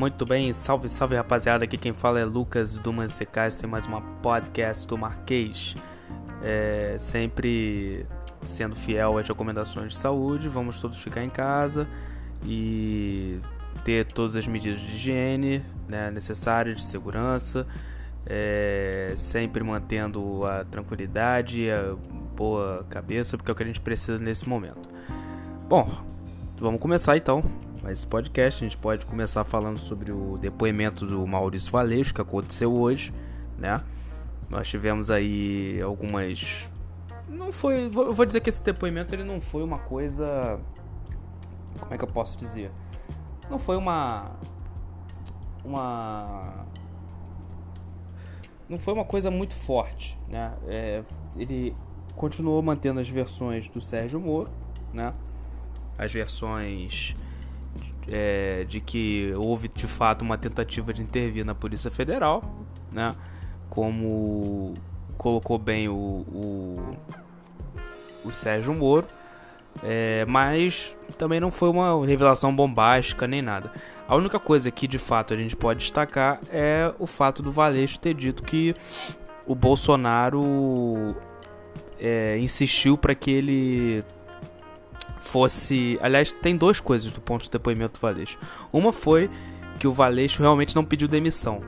Muito bem, salve, salve rapaziada. Aqui quem fala é Lucas do Mansecais. Tem mais uma podcast do Marquês. É, sempre sendo fiel às recomendações de saúde. Vamos todos ficar em casa e ter todas as medidas de higiene né, necessárias, de segurança. É, sempre mantendo a tranquilidade, a boa cabeça, porque é o que a gente precisa nesse momento. Bom, vamos começar então esse podcast. A gente pode começar falando sobre o depoimento do Maurício Valeixo que aconteceu hoje, né? Nós tivemos aí algumas não foi, eu vou dizer que esse depoimento ele não foi uma coisa como é que eu posso dizer? Não foi uma uma não foi uma coisa muito forte, né? É, ele continuou mantendo as versões do Sérgio Moro, né? As versões é, de que houve de fato uma tentativa de intervir na Polícia Federal, né? Como colocou bem o, o, o Sérgio Moro, é, mas também não foi uma revelação bombástica nem nada. A única coisa que de fato a gente pode destacar é o fato do Valeixo ter dito que o Bolsonaro é, insistiu para que ele fosse. Aliás, tem duas coisas do ponto de depoimento do Valeixo. Uma foi que o Valeixo realmente não pediu demissão,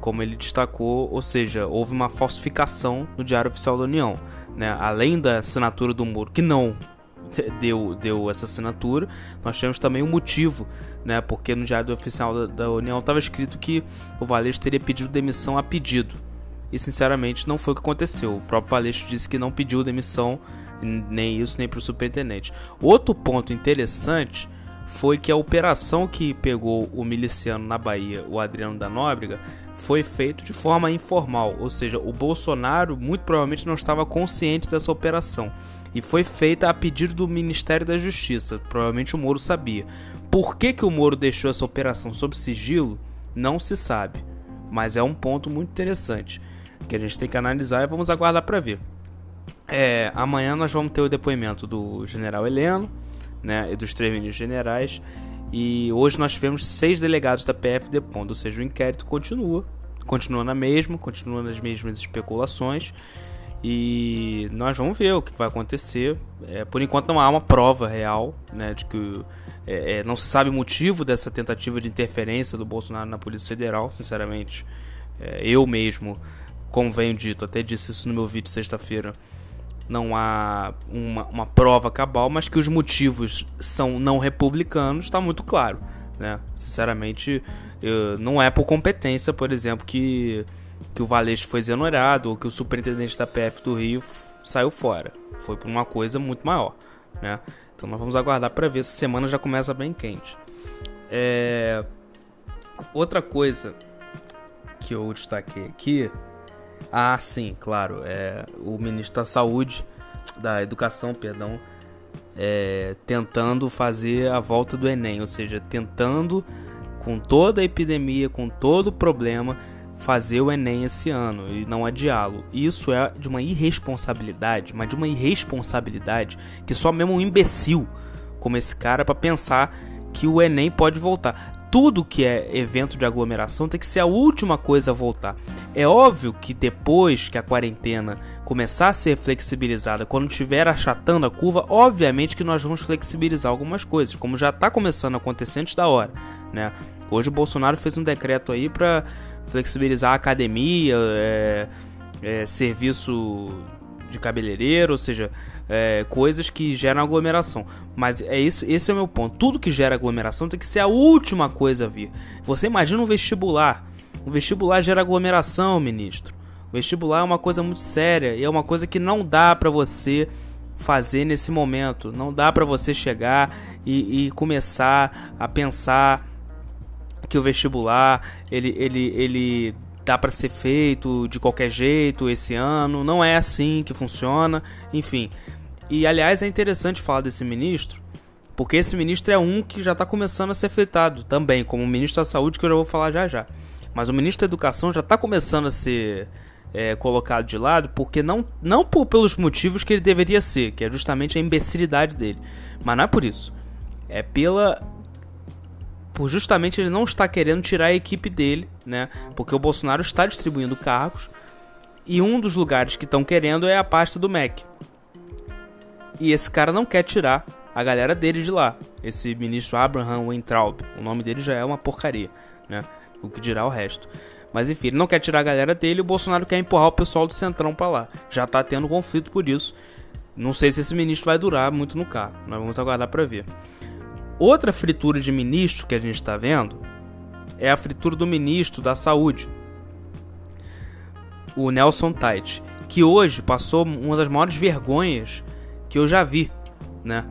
como ele destacou, ou seja, houve uma falsificação no Diário Oficial da União. Né? Além da assinatura do Moro, que não deu, deu essa assinatura, nós temos também um motivo, né? porque no Diário Oficial da, da União estava escrito que o Valeixo teria pedido demissão a pedido. E sinceramente não foi o que aconteceu. O próprio Valeixo disse que não pediu demissão nem isso, nem para o superintendente. Outro ponto interessante foi que a operação que pegou o miliciano na Bahia, o Adriano da Nóbrega, foi feito de forma informal, ou seja, o Bolsonaro muito provavelmente não estava consciente dessa operação e foi feita a pedido do Ministério da Justiça. Provavelmente o Moro sabia. Por que, que o Moro deixou essa operação sob sigilo? Não se sabe, mas é um ponto muito interessante que a gente tem que analisar e vamos aguardar para ver. É, amanhã nós vamos ter o depoimento do general Heleno né, e dos três ministros generais. E hoje nós tivemos seis delegados da PF depondo, ou seja, o inquérito continua, continua na mesma, continua nas mesmas especulações. E nós vamos ver o que vai acontecer. É, por enquanto não há uma prova real né, de que é, é, não se sabe o motivo dessa tentativa de interferência do Bolsonaro na Polícia Federal. Sinceramente, é, eu mesmo, como venho dito, até disse isso no meu vídeo sexta-feira não há uma, uma prova cabal, mas que os motivos são não republicanos, está muito claro. Né? Sinceramente, eu, não é por competência, por exemplo, que, que o Valeixo foi exonerado ou que o superintendente da PF do Rio saiu fora. Foi por uma coisa muito maior. Né? Então nós vamos aguardar para ver. Essa semana já começa bem quente. É... Outra coisa que eu destaquei aqui ah, sim, claro. É, o ministro da Saúde, da Educação, perdão, é, tentando fazer a volta do Enem, ou seja, tentando, com toda a epidemia, com todo o problema, fazer o Enem esse ano e não adiá-lo. Isso é de uma irresponsabilidade, mas de uma irresponsabilidade que só mesmo um imbecil como esse cara para pensar que o Enem pode voltar tudo que é evento de aglomeração tem que ser a última coisa a voltar. É óbvio que depois que a quarentena começar a ser flexibilizada, quando estiver achatando a curva, obviamente que nós vamos flexibilizar algumas coisas, como já está começando a acontecer antes da hora, né? Hoje o Bolsonaro fez um decreto aí para flexibilizar a academia, é, é, serviço de cabeleireiro, ou seja, é, coisas que geram aglomeração. Mas é isso, esse é o meu ponto. Tudo que gera aglomeração tem que ser a última coisa a vir. Você imagina um vestibular. Um vestibular gera aglomeração, ministro. O vestibular é uma coisa muito séria e é uma coisa que não dá para você fazer nesse momento. Não dá para você chegar e, e, começar a pensar que o vestibular ele, ele, ele dá para ser feito de qualquer jeito esse ano. Não é assim que funciona. Enfim, e aliás é interessante falar desse ministro, porque esse ministro é um que já está começando a ser afetado também, como o ministro da Saúde, que eu já vou falar já já. Mas o ministro da Educação já está começando a ser é, colocado de lado, porque não, não por, pelos motivos que ele deveria ser, que é justamente a imbecilidade dele. Mas não é por isso. É pela por justamente ele não estar querendo tirar a equipe dele, né? Porque o Bolsonaro está distribuindo cargos e um dos lugares que estão querendo é a pasta do MEC. E esse cara não quer tirar a galera dele de lá. Esse ministro Abraham Weintraub, o nome dele já é uma porcaria, né? O que dirá o resto. Mas enfim, ele não quer tirar a galera dele, o Bolsonaro quer empurrar o pessoal do Centrão para lá. Já tá tendo conflito por isso. Não sei se esse ministro vai durar muito no cargo. Nós vamos aguardar para ver. Outra fritura de ministro que a gente está vendo é a fritura do ministro da Saúde, o Nelson Tait, que hoje passou uma das maiores vergonhas que eu já vi, né?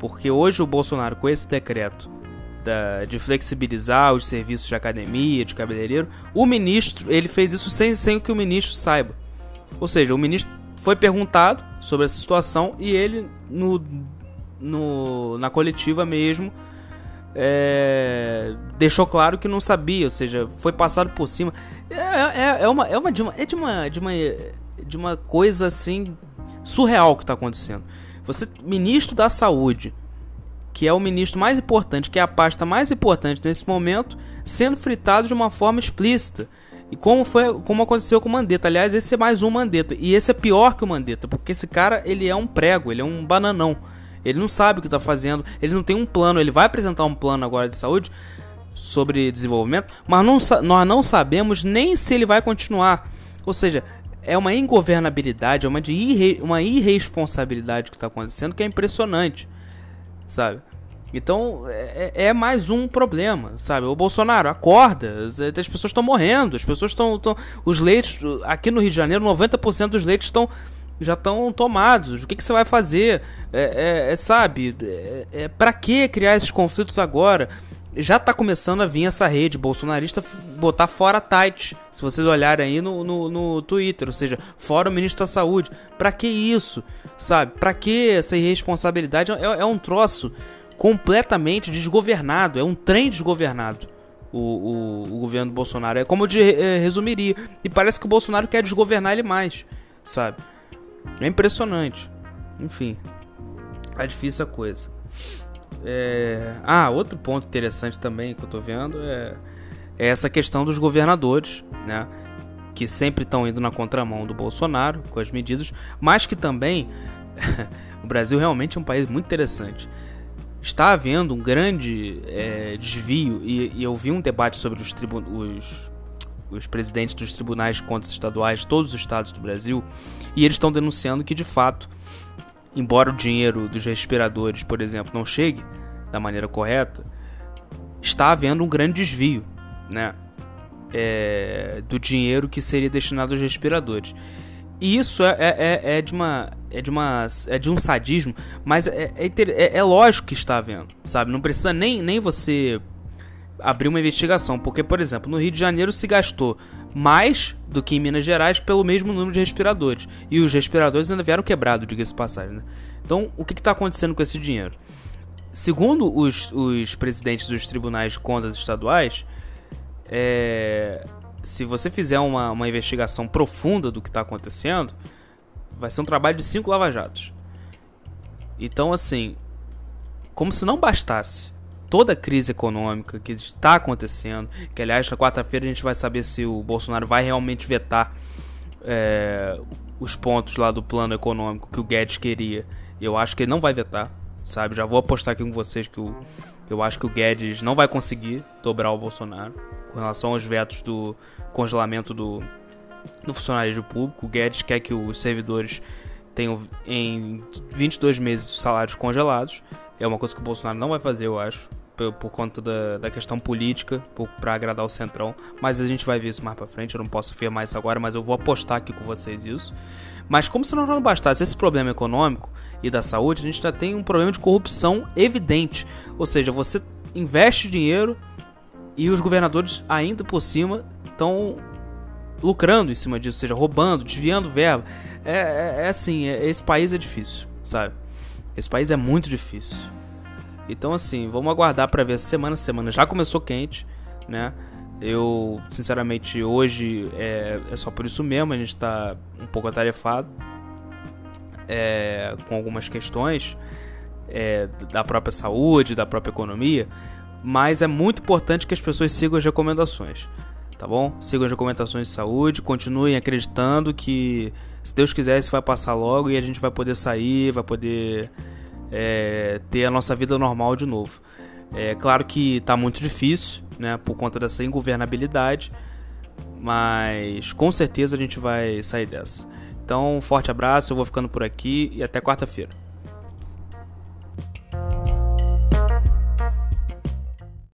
Porque hoje o Bolsonaro, com esse decreto da, de flexibilizar os serviços de academia, de cabeleireiro, o ministro ele fez isso sem, sem que o ministro saiba. Ou seja, o ministro foi perguntado sobre essa situação e ele, no, no, na coletiva mesmo, é, deixou claro que não sabia, ou seja, foi passado por cima. É, é, é, uma, é, uma, de uma, é de uma, de uma, de uma coisa assim surreal que está acontecendo. Você, ministro da Saúde, que é o ministro mais importante, que é a pasta mais importante nesse momento, sendo fritado de uma forma explícita. E como foi, como aconteceu com o Mandetta. Aliás, esse é mais um Mandetta. E esse é pior que o Mandetta, porque esse cara, ele é um prego, ele é um bananão. Ele não sabe o que está fazendo, ele não tem um plano. Ele vai apresentar um plano agora de saúde sobre desenvolvimento, mas não, nós não sabemos nem se ele vai continuar. Ou seja, é uma ingovernabilidade, é uma, de irre, uma irresponsabilidade que está acontecendo que é impressionante, sabe? Então é, é, mais um problema, sabe? O Bolsonaro acorda, as pessoas estão morrendo, as pessoas estão. Os leitos, aqui no Rio de Janeiro, 90% dos leitos estão já estão tomados. O que, que você vai fazer? É, é, é sabe? É, é para que criar esses conflitos agora? já tá começando a vir essa rede bolsonarista botar fora Tait. Se vocês olharem aí no, no, no, Twitter, ou seja, fora o ministro da Saúde. Pra que isso? Sabe? Pra que essa irresponsabilidade? É, é um troço completamente desgovernado. É um trem desgovernado. O, o, o governo Bolsonaro. É como eu de, é, resumiria. E parece que o Bolsonaro quer desgovernar ele mais. Sabe? É impressionante. Enfim. É difícil a coisa. É... Ah, outro ponto interessante também que eu tô vendo é, é essa questão dos governadores, né? Que sempre estão indo na contramão do Bolsonaro com as medidas, mas que também o Brasil realmente é um país muito interessante. Está havendo um grande é, desvio, e, e, eu vi um debate sobre os, os, os presidentes dos tribunais de contas estaduais de todos os estados do Brasil, e eles estão denunciando que de fato embora o dinheiro dos respiradores, por exemplo, não chegue da maneira correta, está havendo um grande desvio, né? É, do dinheiro que seria destinado aos respiradores. E isso é, é, é, é de uma é de uma é de um sadismo, mas é, é, é, é lógico que está havendo, sabe? Não precisa nem, nem você abrir uma investigação, porque por exemplo no Rio de Janeiro se gastou mais do que em Minas Gerais pelo mesmo número de respiradores. E os respiradores ainda vieram quebrados, diga-se passagem. Né? Então, o que está acontecendo com esse dinheiro? Segundo os, os presidentes dos tribunais de contas estaduais, é, se você fizer uma, uma investigação profunda do que está acontecendo, vai ser um trabalho de cinco lava-jatos. Então, assim, como se não bastasse toda a crise econômica que está acontecendo, que aliás na quarta-feira a gente vai saber se o Bolsonaro vai realmente vetar é, os pontos lá do plano econômico que o Guedes queria. Eu acho que ele não vai vetar, sabe? Já vou apostar aqui com vocês que o, eu acho que o Guedes não vai conseguir dobrar o Bolsonaro com relação aos vetos do congelamento do, do funcionalismo público. O Guedes quer que os servidores tenham em 22 meses os salários congelados. É uma coisa que o Bolsonaro não vai fazer, eu acho, por, por conta da, da, questão política, para agradar o Centrão. Mas a gente vai ver isso mais pra frente, eu não posso afirmar isso agora, mas eu vou apostar aqui com vocês isso. Mas como se não bastasse esse problema econômico e da saúde, a gente já tem um problema de corrupção evidente. Ou seja, você investe dinheiro e os governadores ainda por cima estão lucrando em cima disso, ou seja, roubando, desviando verba. É, é, é assim, é, esse país é difícil, sabe? Esse país é muito difícil. Então, assim, vamos aguardar para ver semana semana. Já começou quente, né? Eu, sinceramente, hoje é, é só por isso mesmo. A gente está um pouco atarefado é, com algumas questões é, da própria saúde, da própria economia. mas é muito importante que as pessoas sigam as recomendações, tá bom? Sigam as recomendações de saúde, continuem acreditando que se Deus quiser isso vai passar logo e a gente vai poder sair, vai poder é, ter a nossa vida normal de novo. É claro que está muito difícil, né, por conta dessa ingovernabilidade, mas com certeza a gente vai sair dessa. Então, um forte abraço, eu vou ficando por aqui e até quarta-feira.